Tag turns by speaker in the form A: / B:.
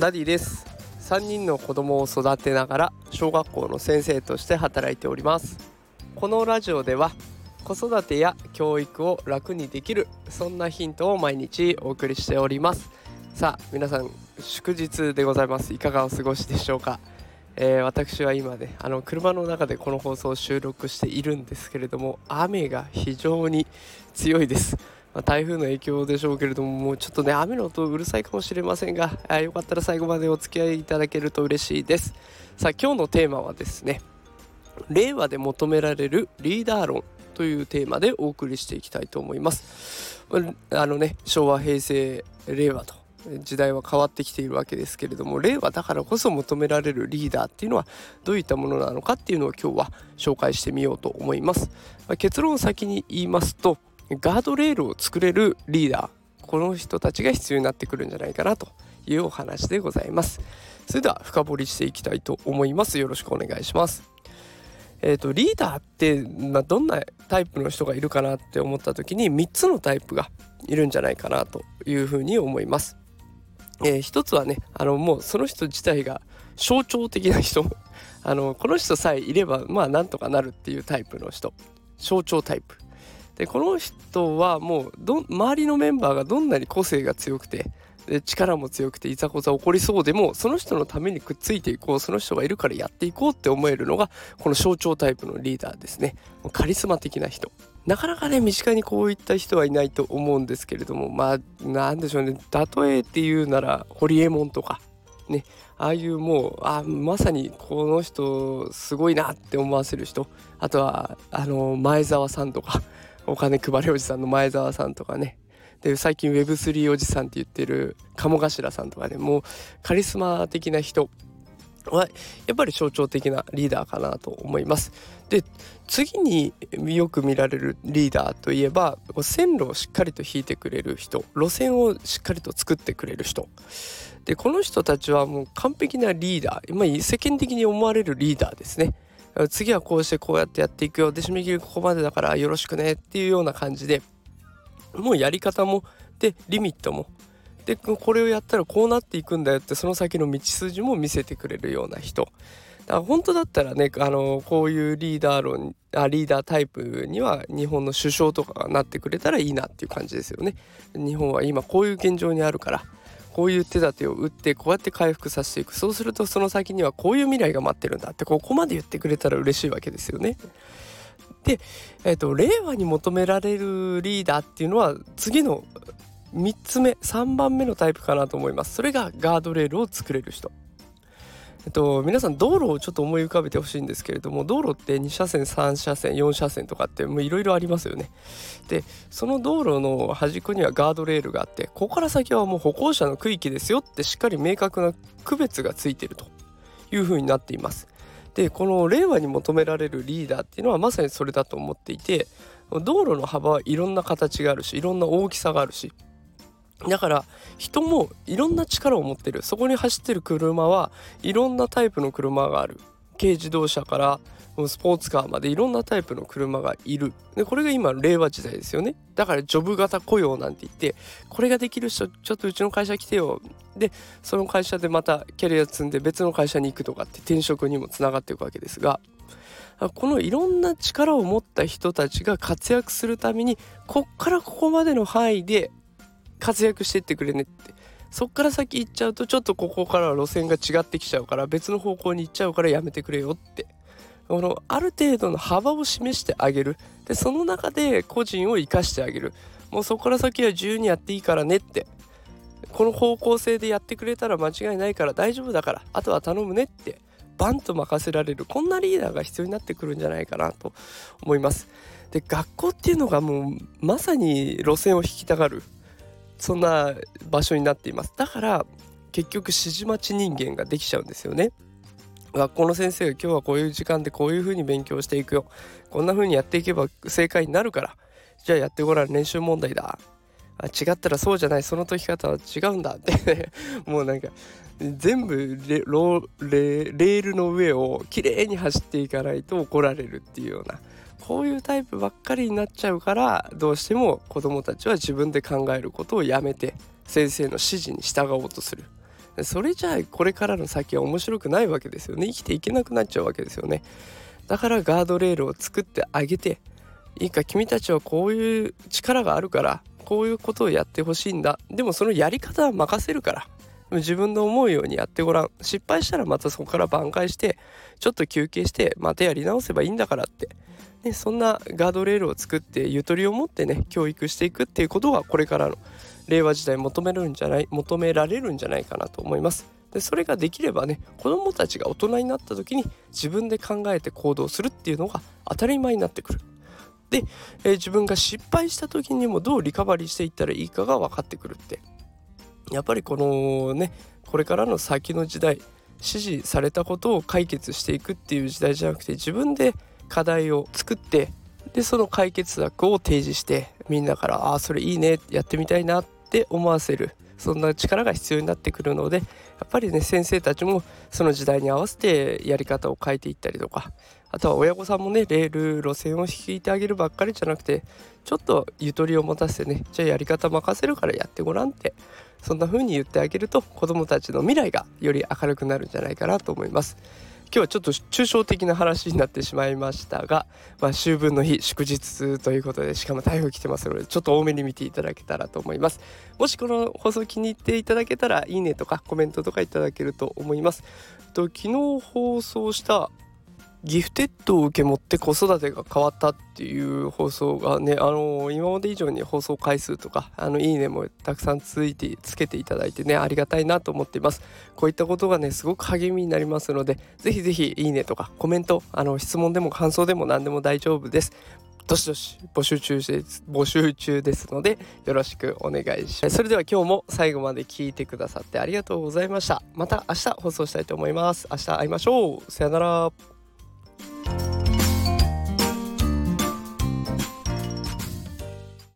A: ダディです。3人の子供を育てながら小学校の先生として働いております。このラジオでは子育てや教育を楽にできるそんなヒントを毎日お送りしております。さあ皆さん祝日でございます。いかがお過ごしでしょうか？えー、私は今ねあの車の中でこの放送を収録しているんですけれども雨が非常に強いです。まあ、台風の影響でしょうけれどももうちょっとね雨の音うるさいかもしれませんがあよかったら最後までお付き合いいただけると嬉しいです。さあ今日のテーマはですね令和で求められるリーダー論というテーマでお送りしていきたいと思います。あのね昭和平成令和と時代は変わってきているわけですけれども令和だからこそ求められるリーダーっていうのはどういったものなのかっていうのを今日は紹介してみようと思います、まあ、結論を先に言いますとガードレールを作れるリーダーこの人たちが必要になってくるんじゃないかなというお話でございます。それでは深掘りしていきたいと思います。よろしくお願いします。えーと、リーダーって、まあ、どんなタイプの人がいるかなって思った時に3つのタイプがいるんじゃないかなというふうに思います。えー、一つはねあのもうその人自体が象徴的な人。あのこの人さえいればまあなんとかなるっていうタイプの人。象徴タイプ。でこの人はもうど周りのメンバーがどんなに個性が強くてで力も強くていざこざ起こりそうでもその人のためにくっついていこうその人がいるからやっていこうって思えるのがこの象徴タイプのリーダーですね。カリスマ的な人。なかなかね身近にこういった人はいないと思うんですけれどもまあなんでしょうね。例えっていうならホリエモンとかね。ああいうもうあまさにこの人すごいなって思わせる人。あとはあの前澤さんとか。お金配りおじさんの前澤さんとかね。で最近 Web3 おじさんって言ってる鴨頭さんとかね。もうカリスマ的な人。はやっぱり象徴的なリーダーかなと思います。で次によく見られるリーダーといえば線路をしっかりと引いてくれる人。路線をしっかりと作ってくれる人。でこの人たちはもう完璧なリーダー、まあ、世間的に思われるリーダーですね。次はこうしてこうやってやっていくよで締め切りここまでだからよろしくねっていうような感じでもうやり方もでリミットも。でこれをやったらこうなっていくんだよってその先の道筋も見せてくれるような人。だから本当だったらねあのこういうリーダー論あリーダータイプには日本の首相とかがなってくれたらいいなっていう感じですよね。日本は今こういう現状にあるから。こういう手立てを打ってこうやって回復させていくそうするとその先にはこういう未来が待ってるんだってここまで言ってくれたら嬉しいわけですよね。で、えーと、令和に求められるリーダーっていうのは次の3つ目3番目のタイプかなと思います。それがガードレールを作れる人。えっと、皆さん道路をちょっと思い浮かべてほしいんですけれども道路って2車線3車線4車線とかっていろいろありますよね。でその道路の端っこにはガードレールがあってここから先はもう歩行者の区域ですよってしっかり明確な区別がついてるというふうになっています。でこの令和に求められるリーダーっていうのはまさにそれだと思っていて道路の幅はいろんな形があるしいろんな大きさがあるしだから人もいろんな力を持ってる。そこに走ってる車はいろんなタイプの車がある。軽自動車からスポーツカーまでいろんなタイプの車がいる。でこれが今令和時代ですよね。だからジョブ型雇用なんて言ってこれができる人ちょっとうちの会社来てよ。でその会社でまたキャリア積んで別の会社に行くとかって転職にもつながっていくわけですがこのいろんな力を持った人たちが活躍するためにこっからここまでの範囲で活躍してってくれねって。そっから先行っちゃうとちょっとここから路線が違ってきちゃうから別の方向に行っちゃうからやめてくれよって。このある程度の幅を示してあげる。でその中で個人を生かしてあげる。もうそこから先は自由にやっていいからねって。この方向性でやってくれたら間違いないから大丈夫だから。あとは頼むねって。バンと任せられる。こんなリーダーが必要になってくるんじゃないかなと。思います。で学校っていうのがもうまさに路線を引きたがる。そんな場所になっています。だから結局指示待ち人間ができちゃうんですよね。学校の先生が今日はこういう時間でこういうふうに勉強していくよ。こんな風にやっていけば正解になるから。じゃあやってごらん練習問題だ。あ違ったらそうじゃない。その解き方は違うんだ。って もうなんか全部レレールの上をきれいに走っていかないと怒られるっていうような。こういうタイプばっかりになっちゃうからどうしても子どもたちは自分で考えることをやめて先生の指示に従おうとする。それじゃあこれからの先は面白くないわけですよね。生きていけなくなっちゃうわけですよね。だからガードレールを作ってあげていいか君たちはこういう力があるからこういうことをやってほしいんだ。でもそのやり方は任せるから。自分の思うようにやってごらん失敗したらまたそこから挽回してちょっと休憩してまたやり直せばいいんだからって、ね、そんなガードレールを作ってゆとりを持ってね教育していくっていうことがこれからの令和時代求めるんじゃない求められるんじゃないかなと思います。でそれができればね子どもたちが大人になった時に自分で考えて行動するっていうのが当たり前になってくる。で、えー、自分が失敗した時にもどうリカバリーしていったらいいかが分かってくるってやっぱりこのねこれからの先の時代指示されたことを解決していくっていう時代じゃなくて自分で課題を作ってでその解決策を提示してみんなから「ああそれいいねやってみたいな」って思わせる。そんな力が必要になってくるのでやっぱりね先生たちもその時代に合わせてやり方を変えていったりとかあとは親御さんもねレール路線を引いてあげるばっかりじゃなくてちょっとゆとりを持たせてねじゃあやり方任せるからやってごらんってそんな風に言ってあげると子どもたちの未来がより明るくなるんじゃないかなと思います。今日はちょっと抽象的な話になってしまいましたが、まあ、秋分の日祝日ということでしかも台風来てますのでちょっと多めに見ていただけたらと思います。もしこの放送気に入っていただけたらいいねとかコメントとかいただけると思います。と昨日放送したギフテッドを受け持って子育てが変わったっていう放送がねあの今まで以上に放送回数とかあのいいねもたくさんついてつけていただいてねありがたいなと思っています。こういったことがねすごく励みになりますのでぜひぜひいいねとかコメントあの質問でも感想でも何でも大丈夫です。どしどし募集中です募集中ですのでよろしくお願いします。それでは今日も最後まで聞いてくださってありがとうございました。また明日放送したいと思います。明日会いましょう。さよなら。